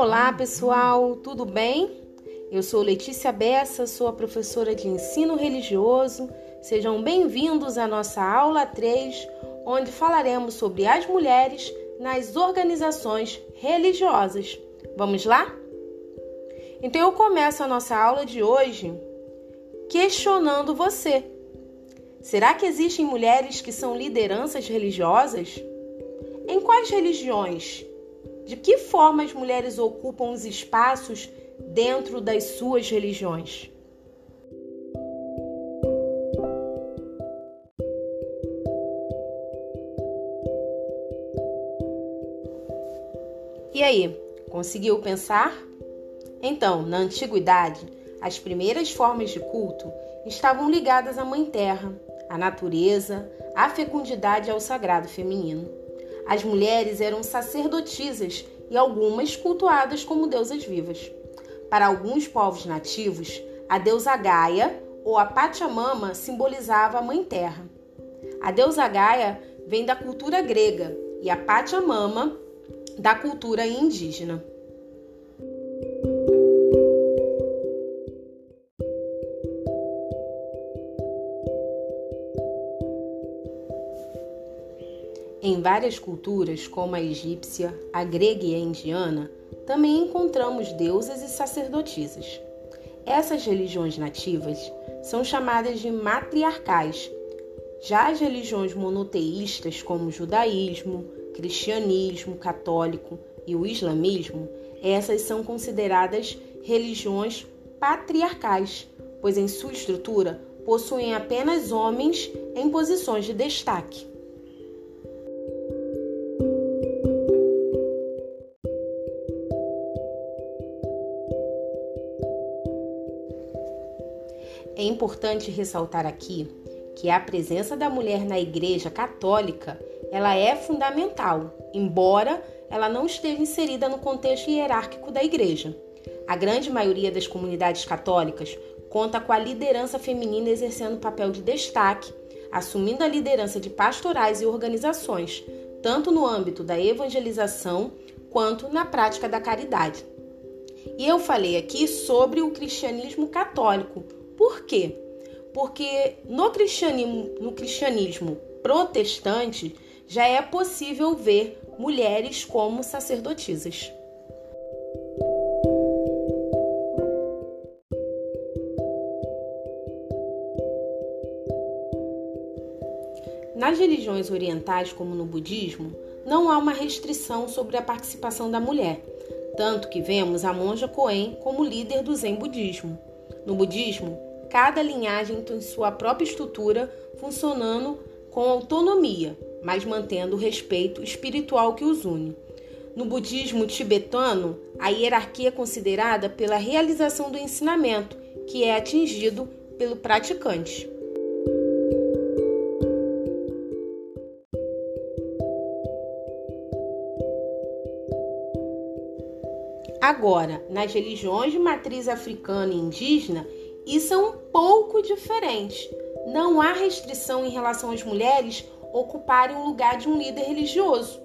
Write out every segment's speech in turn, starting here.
Olá, pessoal, tudo bem? Eu sou Letícia Bessa, sou a professora de ensino religioso. Sejam bem-vindos à nossa aula 3, onde falaremos sobre as mulheres nas organizações religiosas. Vamos lá? Então eu começo a nossa aula de hoje questionando você. Será que existem mulheres que são lideranças religiosas? Em quais religiões de que forma as mulheres ocupam os espaços dentro das suas religiões? E aí, conseguiu pensar? Então, na antiguidade, as primeiras formas de culto estavam ligadas à Mãe Terra, à natureza, à fecundidade e ao sagrado feminino. As mulheres eram sacerdotisas e algumas cultuadas como deusas vivas. Para alguns povos nativos, a deusa Gaia ou a Pachamama simbolizava a Mãe Terra. A deusa Gaia vem da cultura grega e a Pachamama da cultura indígena. Em várias culturas, como a egípcia, a grega e a indiana, também encontramos deusas e sacerdotisas. Essas religiões nativas são chamadas de matriarcais. Já as religiões monoteístas, como o judaísmo, cristianismo católico e o islamismo, essas são consideradas religiões patriarcais, pois em sua estrutura possuem apenas homens em posições de destaque. É importante ressaltar aqui que a presença da mulher na Igreja Católica ela é fundamental, embora ela não esteja inserida no contexto hierárquico da Igreja. A grande maioria das comunidades católicas conta com a liderança feminina exercendo papel de destaque, assumindo a liderança de pastorais e organizações, tanto no âmbito da evangelização quanto na prática da caridade. E eu falei aqui sobre o cristianismo católico, por quê? Porque no cristianismo, no cristianismo protestante já é possível ver mulheres como sacerdotisas. Nas religiões orientais, como no budismo, não há uma restrição sobre a participação da mulher, tanto que vemos a monja Koen como líder do Zen budismo. No budismo, cada linhagem tem sua própria estrutura, funcionando com autonomia, mas mantendo o respeito espiritual que os une. No budismo tibetano, a hierarquia é considerada pela realização do ensinamento, que é atingido pelo praticante. Agora, nas religiões de matriz africana e indígena, isso é um pouco diferente. Não há restrição em relação às mulheres ocuparem o lugar de um líder religioso.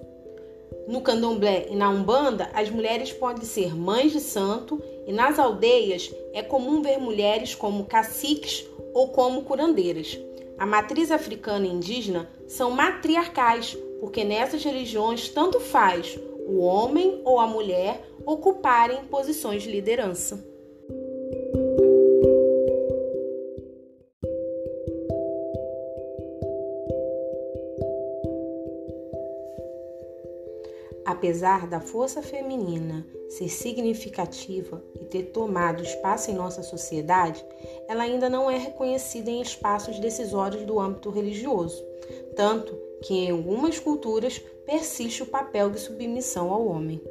No candomblé e na umbanda, as mulheres podem ser mães de santo e nas aldeias é comum ver mulheres como caciques ou como curandeiras. A matriz africana e indígena são matriarcais, porque nessas religiões tanto faz o homem ou a mulher ocuparem posições de liderança. Apesar da força feminina ser significativa e ter tomado espaço em nossa sociedade, ela ainda não é reconhecida em espaços decisórios do âmbito religioso, tanto que em algumas culturas persiste o papel de submissão ao homem.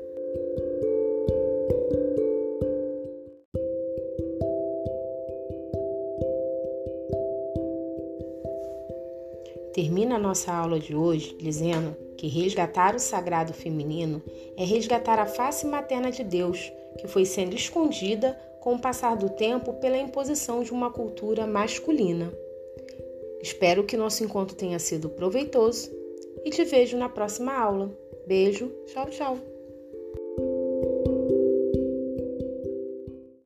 Termina a nossa aula de hoje dizendo que resgatar o sagrado feminino é resgatar a face materna de Deus, que foi sendo escondida com o passar do tempo pela imposição de uma cultura masculina. Espero que nosso encontro tenha sido proveitoso e te vejo na próxima aula. Beijo, tchau, tchau.